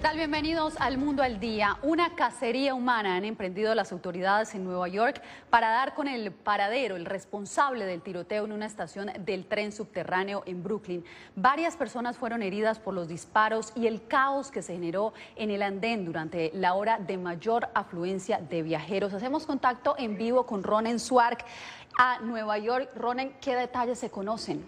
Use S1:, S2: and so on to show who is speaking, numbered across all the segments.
S1: ¿Qué tal? Bienvenidos al Mundo al Día. Una cacería humana han emprendido las autoridades en Nueva York para dar con el paradero, el responsable del tiroteo en una estación del tren subterráneo en Brooklyn. Varias personas fueron heridas por los disparos y el caos que se generó en el andén durante la hora de mayor afluencia de viajeros. Hacemos contacto en vivo con Ronen Swark a Nueva York. Ronen, ¿qué detalles se conocen?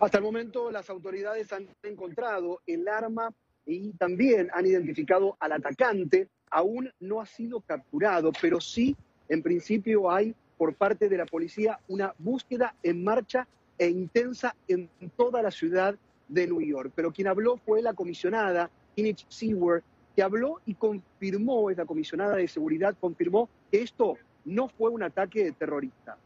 S2: Hasta el momento las autoridades han encontrado el arma y también han identificado al atacante. Aún no ha sido capturado, pero sí, en principio, hay por parte de la policía una búsqueda en marcha e intensa en toda la ciudad de New York. Pero quien habló fue la comisionada Kinich Seward, que habló y confirmó, es la comisionada de seguridad, confirmó que esto no fue un ataque terrorista.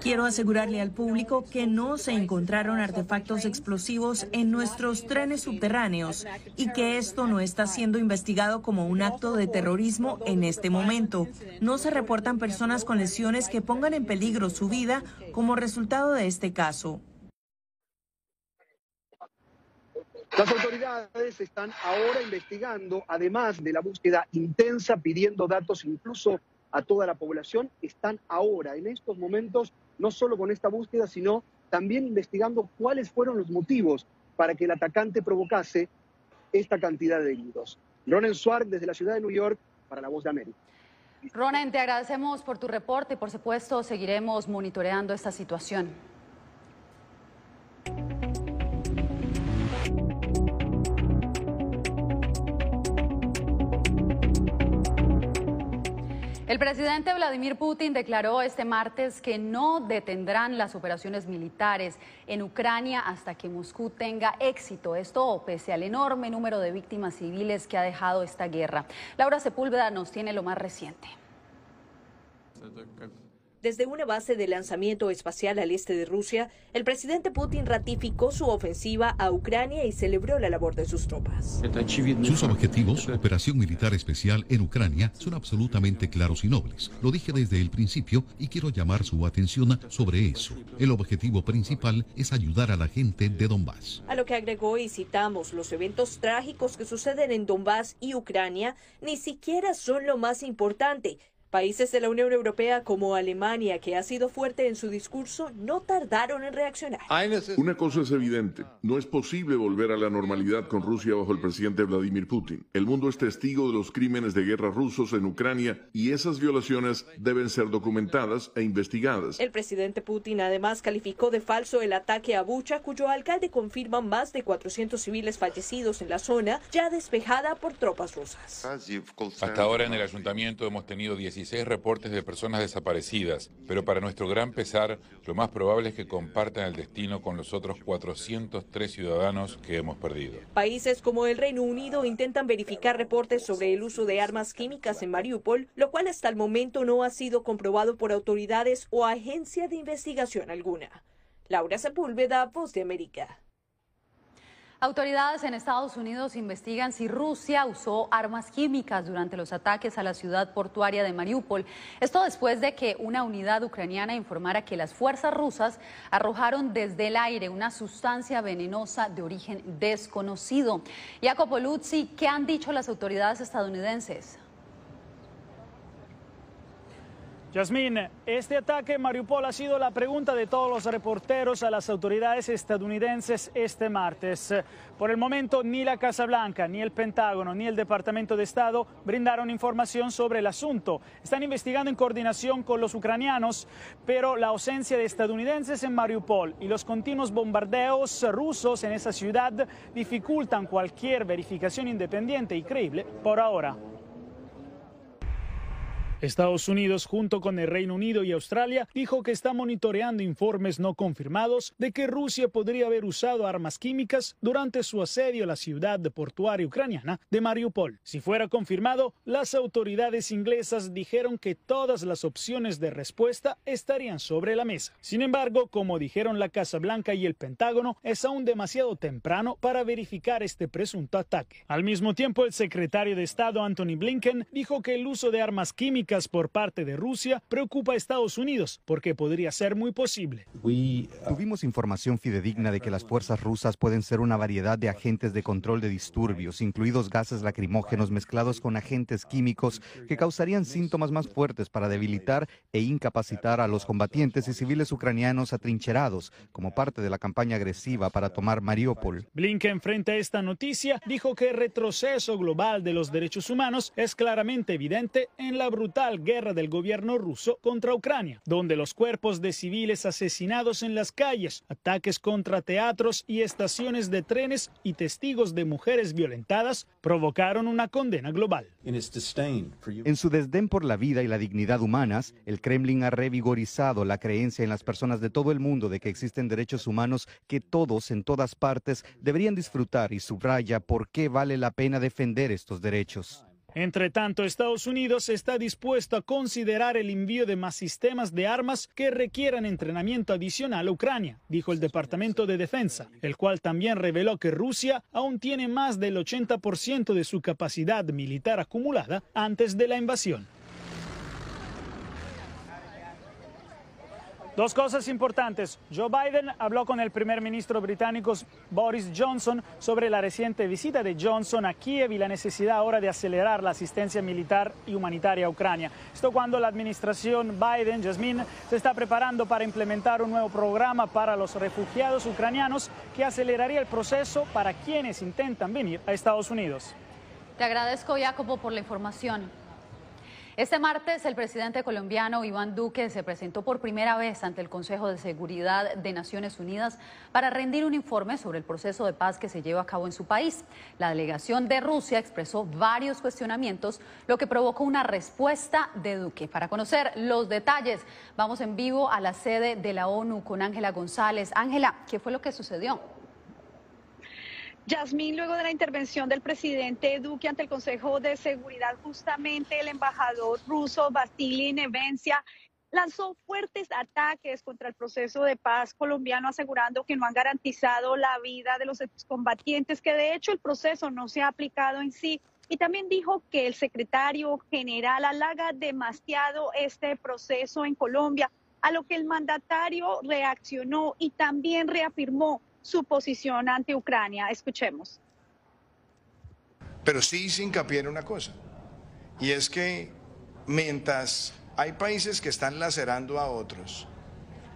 S3: Quiero asegurarle al público que no se encontraron artefactos explosivos en nuestros trenes subterráneos y que esto no está siendo investigado como un acto de terrorismo en este momento. No se reportan personas con lesiones que pongan en peligro su vida como resultado de este caso.
S2: Las autoridades están ahora investigando, además de la búsqueda intensa, pidiendo datos incluso a toda la población, están ahora, en estos momentos, no solo con esta búsqueda, sino también investigando cuáles fueron los motivos para que el atacante provocase esta cantidad de heridos. Ronen Suárez desde la ciudad de New York para La Voz de América.
S1: Ronen, te agradecemos por tu reporte y por supuesto seguiremos monitoreando esta situación. El presidente Vladimir Putin declaró este martes que no detendrán las operaciones militares en Ucrania hasta que Moscú tenga éxito. Esto pese al enorme número de víctimas civiles que ha dejado esta guerra. Laura Sepúlveda nos tiene lo más reciente.
S4: Desde una base de lanzamiento espacial al este de Rusia, el presidente Putin ratificó su ofensiva a Ucrania y celebró la labor de sus tropas.
S5: Sus objetivos, operación militar especial en Ucrania, son absolutamente claros y nobles. Lo dije desde el principio y quiero llamar su atención sobre eso. El objetivo principal es ayudar a la gente de Donbass.
S4: A lo que agregó y citamos, los eventos trágicos que suceden en Donbass y Ucrania ni siquiera son lo más importante. Países de la Unión Europea como Alemania, que ha sido fuerte en su discurso, no tardaron en reaccionar.
S6: Una cosa es evidente, no es posible volver a la normalidad con Rusia bajo el presidente Vladimir Putin. El mundo es testigo de los crímenes de guerra rusos en Ucrania y esas violaciones deben ser documentadas e investigadas.
S4: El presidente Putin además calificó de falso el ataque a Bucha, cuyo alcalde confirma más de 400 civiles fallecidos en la zona, ya despejada por tropas rusas.
S7: Hasta ahora en el ayuntamiento hemos tenido 16 reportes de personas desaparecidas, pero para nuestro gran pesar, lo más probable es que compartan el destino con los otros 403 ciudadanos que hemos perdido.
S4: Países como el Reino Unido intentan verificar reportes sobre el uso de armas químicas en Mariupol, lo cual hasta el momento no ha sido comprobado por autoridades o agencia de investigación alguna. Laura Sepúlveda, Voz de América.
S1: Autoridades en Estados Unidos investigan si Rusia usó armas químicas durante los ataques a la ciudad portuaria de Mariupol. Esto después de que una unidad ucraniana informara que las fuerzas rusas arrojaron desde el aire una sustancia venenosa de origen desconocido. Jacopo Luzzi, ¿qué han dicho las autoridades estadounidenses?
S8: Yasmín, este ataque en Mariupol ha sido la pregunta de todos los reporteros a las autoridades estadounidenses este martes. Por el momento, ni la Casa Blanca, ni el Pentágono, ni el Departamento de Estado brindaron información sobre el asunto. Están investigando en coordinación con los ucranianos, pero la ausencia de estadounidenses en Mariupol y los continuos bombardeos rusos en esa ciudad dificultan cualquier verificación independiente y creíble por ahora. Estados Unidos, junto con el Reino Unido y Australia, dijo que está monitoreando informes no confirmados de que Rusia podría haber usado armas químicas durante su asedio a la ciudad portuaria ucraniana de Mariupol. Si fuera confirmado, las autoridades inglesas dijeron que todas las opciones de respuesta estarían sobre la mesa. Sin embargo, como dijeron la Casa Blanca y el Pentágono, es aún demasiado temprano para verificar este presunto ataque. Al mismo tiempo, el secretario de Estado Anthony Blinken dijo que el uso de armas químicas por parte de Rusia preocupa a Estados Unidos porque podría ser muy posible.
S9: Tuvimos información fidedigna de que las fuerzas rusas pueden ser una variedad de agentes de control de disturbios, incluidos gases lacrimógenos mezclados con agentes químicos que causarían síntomas más fuertes para debilitar e incapacitar a los combatientes y civiles ucranianos atrincherados como parte de la campaña agresiva para tomar Mariupol.
S8: Blinken frente a esta noticia dijo que el retroceso global de los derechos humanos es claramente evidente en la brutal guerra del gobierno ruso contra Ucrania, donde los cuerpos de civiles asesinados en las calles, ataques contra teatros y estaciones de trenes y testigos de mujeres violentadas provocaron una condena global.
S9: En su desdén por la vida y la dignidad humanas, el Kremlin ha revigorizado la creencia en las personas de todo el mundo de que existen derechos humanos que todos en todas partes deberían disfrutar y subraya por qué vale la pena defender estos derechos.
S8: Entre tanto, Estados Unidos está dispuesto a considerar el envío de más sistemas de armas que requieran entrenamiento adicional a Ucrania, dijo el Departamento de Defensa, el cual también reveló que Rusia aún tiene más del 80% de su capacidad militar acumulada antes de la invasión. Dos cosas importantes. Joe Biden habló con el primer ministro británico Boris Johnson sobre la reciente visita de Johnson a Kiev y la necesidad ahora de acelerar la asistencia militar y humanitaria a Ucrania. Esto cuando la administración Biden, Jasmine, se está preparando para implementar un nuevo programa para los refugiados ucranianos que aceleraría el proceso para quienes intentan venir a Estados Unidos.
S1: Te agradezco, Jacobo, por la información. Este martes, el presidente colombiano Iván Duque se presentó por primera vez ante el Consejo de Seguridad de Naciones Unidas para rendir un informe sobre el proceso de paz que se lleva a cabo en su país. La delegación de Rusia expresó varios cuestionamientos, lo que provocó una respuesta de Duque. Para conocer los detalles, vamos en vivo a la sede de la ONU con Ángela González. Ángela, ¿qué fue lo que sucedió?
S10: Yasmín, luego de la intervención del presidente Duque ante el Consejo de Seguridad, justamente el embajador ruso Vasily Nevencia lanzó fuertes ataques contra el proceso de paz colombiano, asegurando que no han garantizado la vida de los combatientes, que de hecho el proceso no se ha aplicado en sí. Y también dijo que el secretario general halaga demasiado este proceso en Colombia, a lo que el mandatario reaccionó y también reafirmó su posición ante Ucrania. Escuchemos.
S11: Pero sí hice hincapié en una cosa, y es que mientras hay países que están lacerando a otros,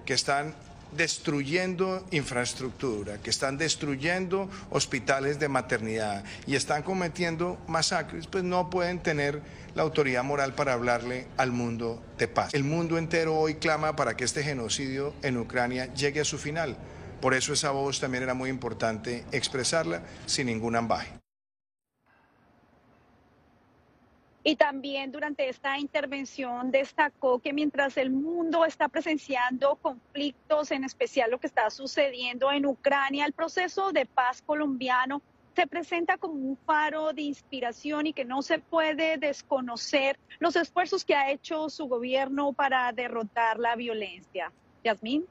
S11: que están destruyendo infraestructura, que están destruyendo hospitales de maternidad y están cometiendo masacres, pues no pueden tener la autoridad moral para hablarle al mundo de paz. El mundo entero hoy clama para que este genocidio en Ucrania llegue a su final. Por eso esa voz también era muy importante expresarla sin ningún ambaje.
S10: Y también durante esta intervención destacó que mientras el mundo está presenciando conflictos, en especial lo que está sucediendo en Ucrania, el proceso de paz colombiano se presenta como un faro de inspiración y que no se puede desconocer los esfuerzos que ha hecho su gobierno para derrotar la violencia. Yasmín.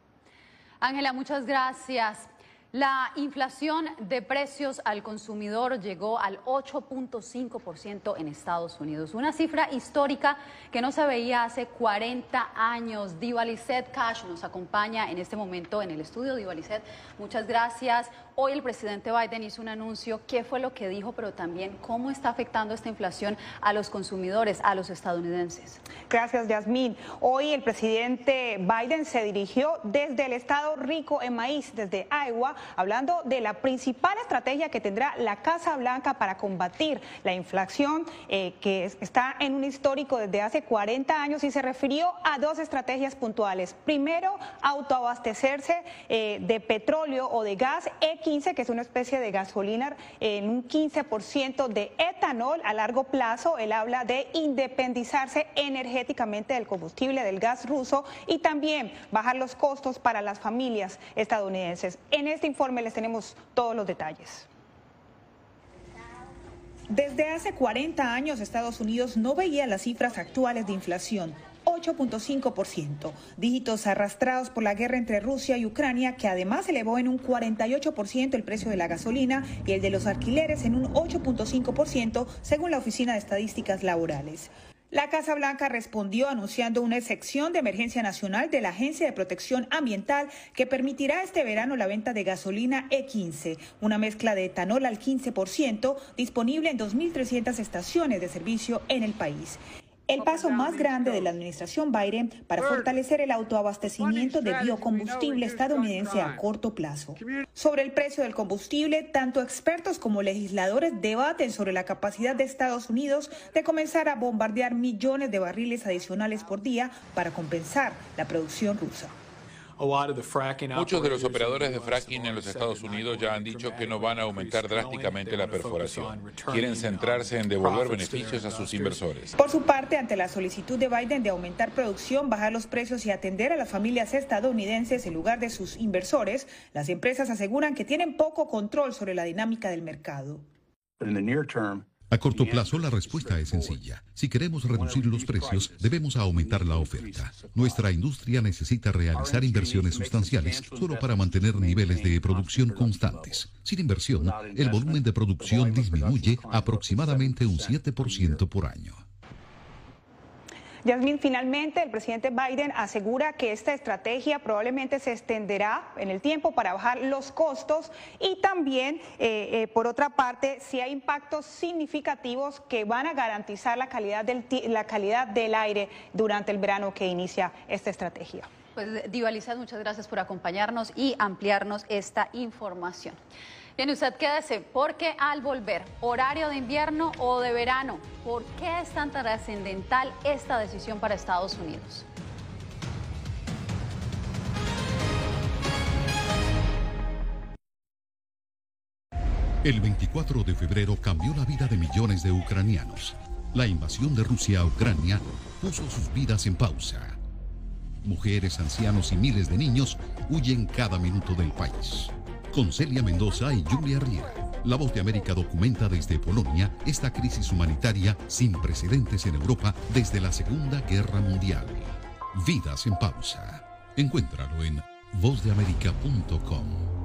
S1: Ángela, muchas gracias. La inflación de precios al consumidor llegó al 8.5% en Estados Unidos, una cifra histórica que no se veía hace 40 años. Divalicet Cash nos acompaña en este momento en el estudio. Divalicet, muchas gracias. Hoy el presidente Biden hizo un anuncio. ¿Qué fue lo que dijo? Pero también cómo está afectando esta inflación a los consumidores, a los estadounidenses.
S12: Gracias, Yasmín. Hoy el presidente Biden se dirigió desde el estado rico en maíz, desde Iowa, hablando de la principal estrategia que tendrá la Casa Blanca para combatir la inflación eh, que está en un histórico desde hace 40 años y se refirió a dos estrategias puntuales. Primero, autoabastecerse eh, de petróleo o de gas E15, que es una especie de gasolina en un 15% de etanol a largo plazo. Él habla de independizarse energéticamente del combustible del gas ruso y también bajar los costos para las familias estadounidenses. En este informe les tenemos todos los detalles. Desde hace 40 años Estados Unidos no veía las cifras actuales de inflación. 8.5%, dígitos arrastrados por la guerra entre Rusia y Ucrania, que además elevó en un 48% el precio de la gasolina y el de los alquileres en un 8.5%, según la Oficina de Estadísticas Laborales. La Casa Blanca respondió anunciando una excepción de emergencia nacional de la Agencia de Protección Ambiental que permitirá este verano la venta de gasolina E15, una mezcla de etanol al 15%, disponible en 2.300 estaciones de servicio en el país el paso más grande de la administración Biden para fortalecer el autoabastecimiento de biocombustible estadounidense a corto plazo. Sobre el precio del combustible, tanto expertos como legisladores debaten sobre la capacidad de Estados Unidos de comenzar a bombardear millones de barriles adicionales por día para compensar la producción rusa.
S7: Muchos de los operadores de fracking en los Estados Unidos ya han dicho que no van a aumentar drásticamente la perforación. Quieren centrarse en devolver beneficios a sus inversores.
S12: Por su parte, ante la solicitud de Biden de aumentar producción, bajar los precios y atender a las familias estadounidenses en lugar de sus inversores, las empresas aseguran que tienen poco control sobre la dinámica del mercado.
S5: A corto plazo, la respuesta es sencilla. Si queremos reducir los precios, debemos aumentar la oferta. Nuestra industria necesita realizar inversiones sustanciales solo para mantener niveles de producción constantes. Sin inversión, el volumen de producción disminuye aproximadamente un 7% por año.
S12: Yasmin, finalmente el presidente Biden asegura que esta estrategia probablemente se extenderá en el tiempo para bajar los costos y también, eh, eh, por otra parte, si hay impactos significativos que van a garantizar la calidad del, la calidad del aire durante el verano que inicia esta estrategia.
S1: Pues, Divalizad, muchas gracias por acompañarnos y ampliarnos esta información. Bien, usted quédese, porque al volver, horario de invierno o de verano, ¿por qué es tan trascendental esta decisión para Estados Unidos?
S5: El 24 de febrero cambió la vida de millones de ucranianos. La invasión de Rusia a Ucrania puso sus vidas en pausa. Mujeres, ancianos y miles de niños huyen cada minuto del país con Celia Mendoza y Julia Riera. La Voz de América documenta desde Polonia esta crisis humanitaria sin precedentes en Europa desde la Segunda Guerra Mundial. Vidas en pausa. Encuéntralo en vozdeamerica.com.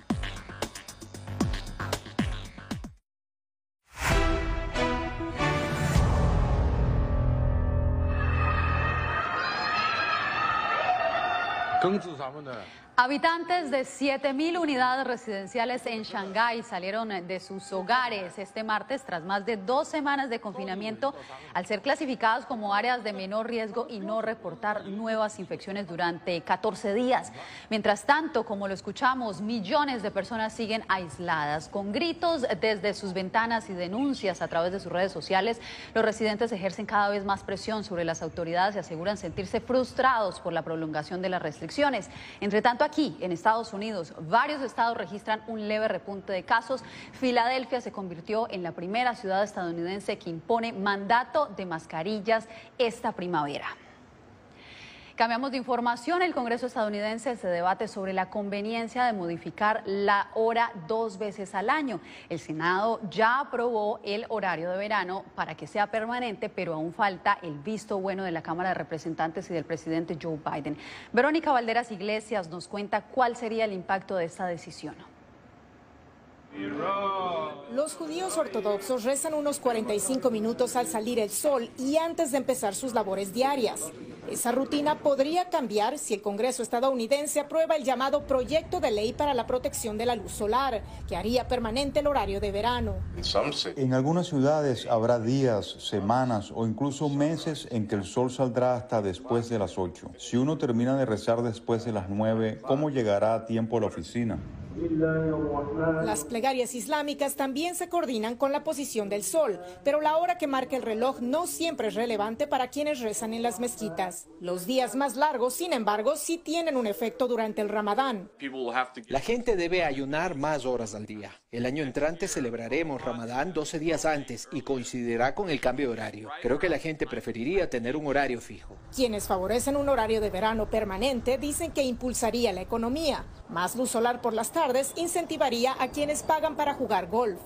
S1: 根治咱们的 Habitantes de 7.000 unidades residenciales en Shanghái salieron de sus hogares este martes tras más de dos semanas de confinamiento al ser clasificadas como áreas de menor riesgo y no reportar nuevas infecciones durante 14 días. Mientras tanto, como lo escuchamos, millones de personas siguen aisladas. Con gritos desde sus ventanas y denuncias a través de sus redes sociales, los residentes ejercen cada vez más presión sobre las autoridades y aseguran sentirse frustrados por la prolongación de las restricciones. Entre tanto, aquí, en Estados Unidos, varios estados registran un leve repunte de casos. Filadelfia se convirtió en la primera ciudad estadounidense que impone mandato de mascarillas esta primavera. Cambiamos de información. El Congreso estadounidense se debate sobre la conveniencia de modificar la hora dos veces al año. El Senado ya aprobó el horario de verano para que sea permanente, pero aún falta el visto bueno de la Cámara de Representantes y del presidente Joe Biden. Verónica Valderas Iglesias nos cuenta cuál sería el impacto de esta decisión.
S13: Los judíos ortodoxos rezan unos 45 minutos al salir el sol y antes de empezar sus labores diarias. Esa rutina podría cambiar si el Congreso estadounidense aprueba el llamado proyecto de ley para la protección de la luz solar, que haría permanente el horario de verano.
S14: En algunas ciudades habrá días, semanas o incluso meses en que el sol saldrá hasta después de las 8. Si uno termina de rezar después de las 9, ¿cómo llegará a tiempo a la oficina?
S13: Las plegarias islámicas también se coordinan con la posición del sol, pero la hora que marca el reloj no siempre es relevante para quienes rezan en las mezquitas. Los días más largos, sin embargo, sí tienen un efecto durante el ramadán.
S15: La gente debe ayunar más horas al día. El año entrante celebraremos Ramadán 12 días antes y coincidirá con el cambio de horario. Creo que la gente preferiría tener un horario fijo.
S13: Quienes favorecen un horario de verano permanente dicen que impulsaría la economía. Más luz solar por las tardes incentivaría a quienes pagan para jugar golf.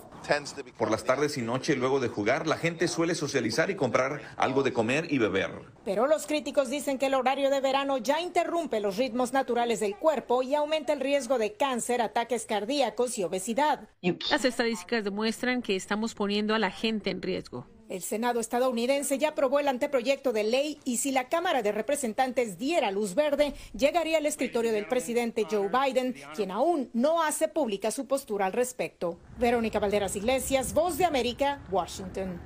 S16: Por las tardes y noche luego de jugar, la gente suele socializar y comprar algo de comer y beber.
S13: Pero los críticos dicen que el horario de verano ya interrumpe los ritmos naturales del cuerpo y aumenta el riesgo de cáncer, ataques cardíacos y obesidad.
S17: Las estadísticas demuestran que estamos poniendo a la gente en riesgo.
S13: El Senado estadounidense ya aprobó el anteproyecto de ley y si la Cámara de Representantes diera luz verde, llegaría al escritorio del presidente Joe Biden, quien aún no hace pública su postura al respecto. Verónica Valderas Iglesias, Voz de América, Washington.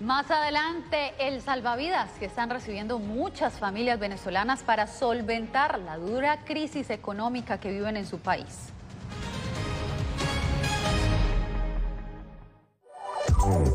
S1: Más adelante, el salvavidas que están recibiendo muchas familias venezolanas para solventar la dura crisis económica que viven en su país. Oh.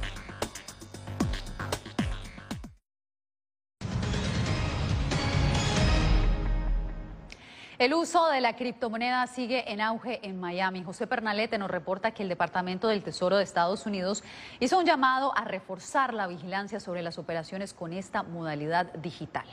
S1: El uso de la criptomoneda sigue en auge en Miami. José Pernalete nos reporta que el Departamento del Tesoro de Estados Unidos hizo un llamado a reforzar la vigilancia sobre las operaciones con esta modalidad digital.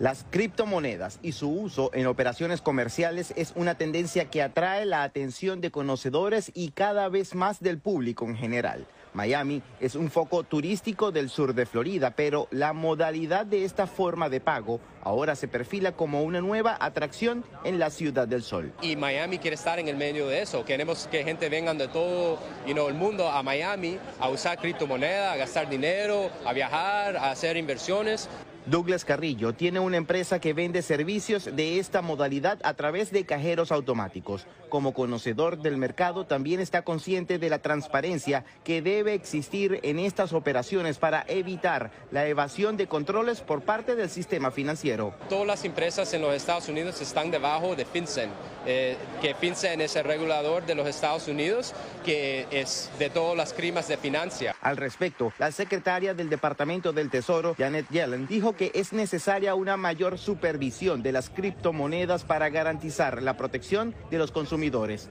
S18: Las criptomonedas y su uso en operaciones comerciales es una tendencia que atrae la atención de conocedores y cada vez más del público en general. Miami es un foco turístico del sur de Florida, pero la modalidad de esta forma de pago ahora se perfila como una nueva atracción en la Ciudad del Sol.
S19: Y Miami quiere estar en el medio de eso. Queremos que gente venga de todo el mundo a Miami a usar criptomonedas, a gastar dinero, a viajar, a hacer inversiones.
S18: Douglas Carrillo tiene una empresa que vende servicios de esta modalidad a través de cajeros automáticos. Como conocedor del mercado, también está consciente de la transparencia que debe existir en estas operaciones para evitar la evasión de controles por parte del sistema financiero.
S19: Todas las empresas en los Estados Unidos están debajo de FinCEN, eh, que FinCEN es el regulador de los Estados Unidos, que es de todas las crimas de financia.
S18: Al respecto, la secretaria del Departamento del Tesoro, Janet Yellen, dijo que es necesaria una mayor supervisión de las criptomonedas para garantizar la protección de los consumidores.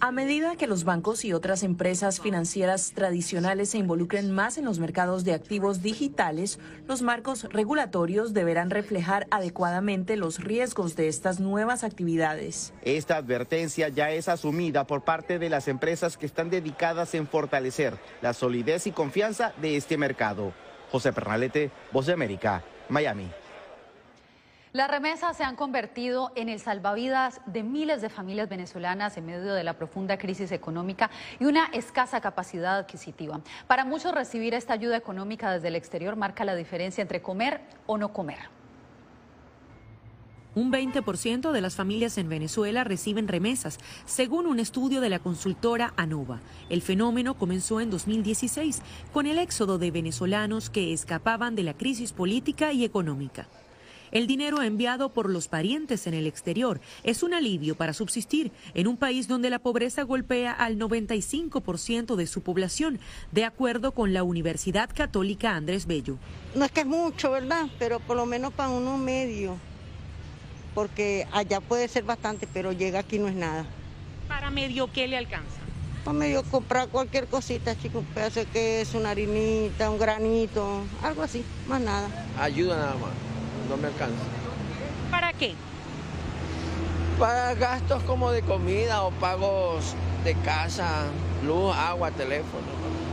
S3: A medida que los bancos y otras empresas financieras tradicionales se involucren más en los mercados de activos digitales, los marcos regulatorios deberán reflejar adecuadamente los riesgos de estas nuevas actividades.
S18: Esta advertencia ya es asumida por parte de las empresas que están dedicadas en fortalecer la solidez y confianza de este mercado. José Pernalete, Voz de América, Miami.
S1: Las remesas se han convertido en el salvavidas de miles de familias venezolanas en medio de la profunda crisis económica y una escasa capacidad adquisitiva. Para muchos recibir esta ayuda económica desde el exterior marca la diferencia entre comer o no comer.
S20: Un 20% de las familias en Venezuela reciben remesas, según un estudio de la consultora ANOVA. El fenómeno comenzó en 2016 con el éxodo de venezolanos que escapaban de la crisis política y económica. El dinero enviado por los parientes en el exterior es un alivio para subsistir en un país donde la pobreza golpea al 95% de su población, de acuerdo con la Universidad Católica Andrés Bello.
S21: No es que es mucho, ¿verdad? Pero por lo menos para uno medio porque allá puede ser bastante, pero llega aquí no es nada.
S20: ¿Para medio qué le alcanza?
S21: Para medio comprar cualquier cosita, chico, un pedazo de queso, una harinita, un granito, algo así, más nada.
S22: Ayuda nada más, no me alcanza.
S20: ¿Para qué?
S22: Para gastos como de comida o pagos de casa, luz, agua, teléfono.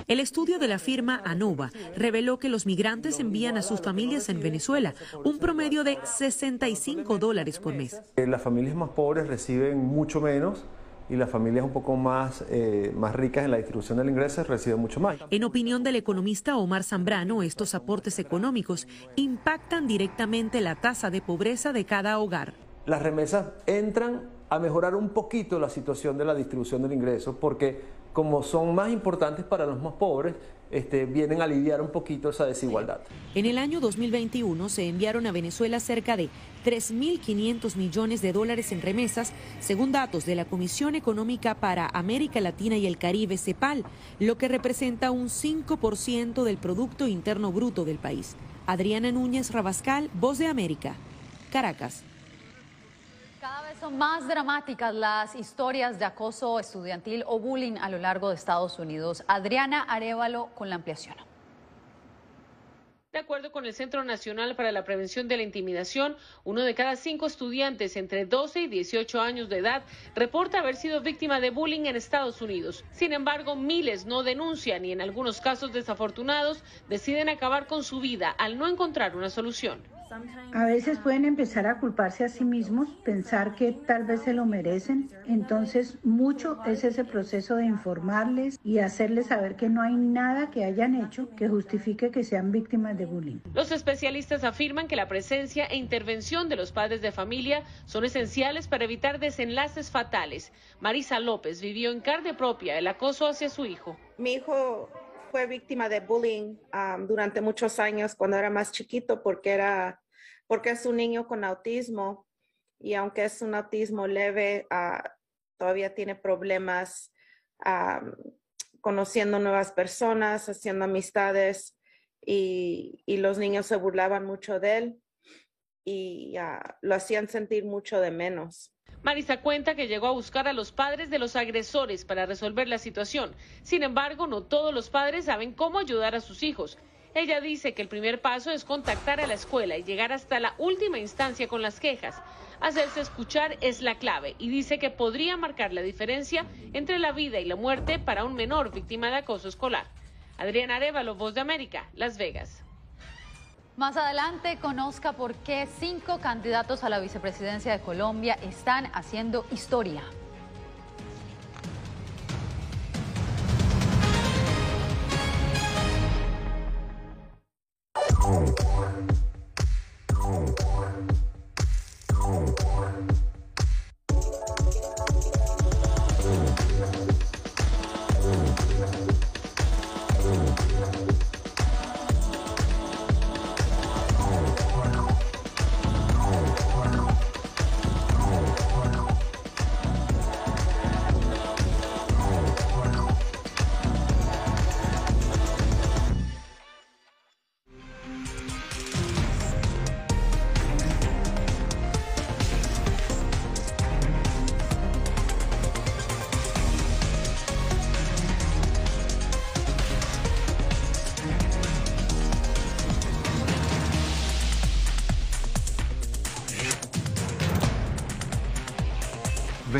S20: El estudio de la firma ANOVA reveló que los migrantes envían a sus familias en Venezuela un promedio de 65 dólares por mes.
S23: Eh, las familias más pobres reciben mucho menos y las familias un poco más, eh, más ricas en la distribución del ingreso reciben mucho más.
S20: En opinión del economista Omar Zambrano, estos aportes económicos impactan directamente la tasa de pobreza de cada hogar.
S23: Las remesas entran a mejorar un poquito la situación de la distribución del ingreso porque como son más importantes para los más pobres, este, vienen a aliviar un poquito esa desigualdad.
S20: En el año 2021 se enviaron a Venezuela cerca de 3.500 millones de dólares en remesas, según datos de la Comisión Económica para América Latina y el Caribe, CEPAL, lo que representa un 5% del Producto Interno Bruto del país. Adriana Núñez Rabascal, Voz de América, Caracas.
S1: Más dramáticas las historias de acoso estudiantil o bullying a lo largo de Estados Unidos. Adriana Arevalo con la ampliación.
S17: De acuerdo con el Centro Nacional para la Prevención de la Intimidación, uno de cada cinco estudiantes entre 12 y 18 años de edad reporta haber sido víctima de bullying en Estados Unidos. Sin embargo, miles no denuncian y en algunos casos desafortunados deciden acabar con su vida al no encontrar una solución.
S24: A veces pueden empezar a culparse a sí mismos, pensar que tal vez se lo merecen. Entonces, mucho es ese proceso de informarles y hacerles saber que no hay nada que hayan hecho que justifique que sean víctimas de bullying.
S17: Los especialistas afirman que la presencia e intervención de los padres de familia son esenciales para evitar desenlaces fatales. Marisa López vivió en carne propia el acoso hacia su hijo.
S25: Mi hijo fue víctima de bullying um, durante muchos años cuando era más chiquito porque era porque es un niño con autismo y aunque es un autismo leve uh, todavía tiene problemas um, conociendo nuevas personas haciendo amistades y, y, los niños se burlaban mucho de él y lo hacían sentir mucho de menos.
S17: Marisa cuenta que llegó a buscar a los padres de los agresores para resolver la situación. Sin embargo, no todos los padres saben cómo ayudar a sus hijos. Ella dice que el primer paso es contactar a la escuela y llegar hasta la última instancia con las quejas. Hacerse escuchar es la clave y dice que podría marcar la diferencia entre la vida y la muerte para un menor víctima de acoso escolar. Adriana Arevalo, Voz de América, Las Vegas.
S1: Más adelante conozca por qué cinco candidatos a la vicepresidencia de Colombia están haciendo historia.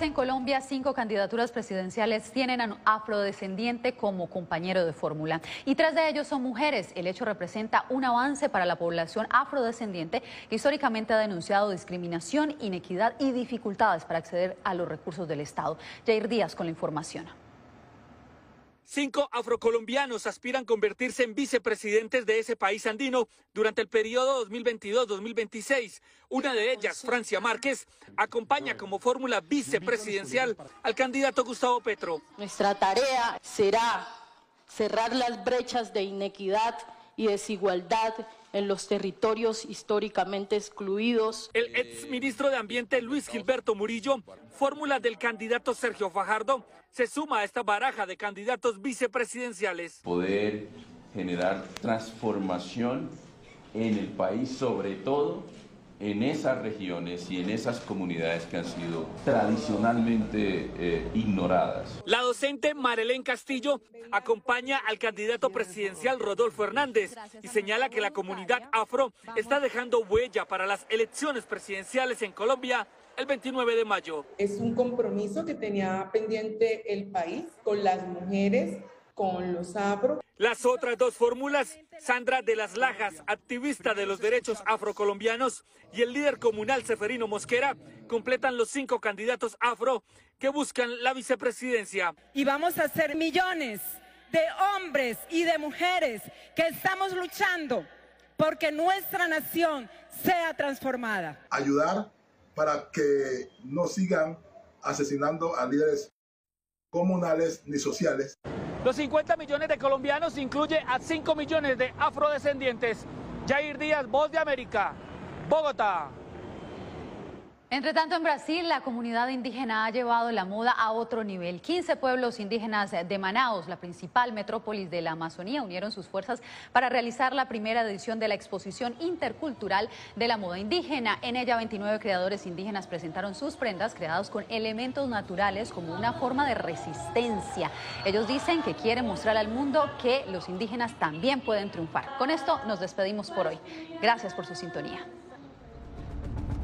S26: En Colombia, cinco candidaturas presidenciales tienen a afrodescendiente como compañero de fórmula. Y tres de ellos son mujeres. El hecho representa un avance para la población afrodescendiente que históricamente ha denunciado discriminación, inequidad y dificultades para acceder a los recursos del Estado. Jair Díaz con la información.
S27: Cinco afrocolombianos aspiran convertirse en vicepresidentes de ese país andino durante el periodo 2022-2026. Una de ellas, Francia Márquez, acompaña como fórmula vicepresidencial al candidato Gustavo Petro.
S28: Nuestra tarea será cerrar las brechas de inequidad y desigualdad en los territorios históricamente excluidos.
S27: El exministro de Ambiente Luis Gilberto Murillo, fórmula del candidato Sergio Fajardo, se suma a esta baraja de candidatos vicepresidenciales.
S29: Poder generar transformación en el país, sobre todo en esas regiones y en esas comunidades que han sido tradicionalmente eh, ignoradas.
S27: La docente Marilén Castillo acompaña al candidato presidencial Rodolfo Hernández y señala que la comunidad afro está dejando huella para las elecciones presidenciales en Colombia el 29 de mayo.
S30: Es un compromiso que tenía pendiente el país con las mujeres con los afro.
S27: Las otras dos fórmulas, Sandra de las Lajas, activista de los derechos afrocolombianos, y el líder comunal Seferino Mosquera, completan los cinco candidatos afro que buscan la vicepresidencia.
S31: Y vamos a ser millones de hombres y de mujeres que estamos luchando porque nuestra nación sea transformada.
S32: Ayudar para que no sigan asesinando a líderes comunales ni sociales.
S27: Los 50 millones de colombianos incluye a 5 millones de afrodescendientes. Jair Díaz, Voz de América, Bogotá.
S1: Entre tanto, en Brasil, la comunidad indígena ha llevado la moda a otro nivel. 15 pueblos indígenas de Manaus, la principal metrópolis de la Amazonía, unieron sus fuerzas para realizar la primera edición de la exposición intercultural de la moda indígena. En ella, 29 creadores indígenas presentaron sus prendas creadas con elementos naturales como una forma de resistencia. Ellos dicen que quieren mostrar al mundo que los indígenas también pueden triunfar. Con esto nos despedimos por hoy. Gracias por su sintonía.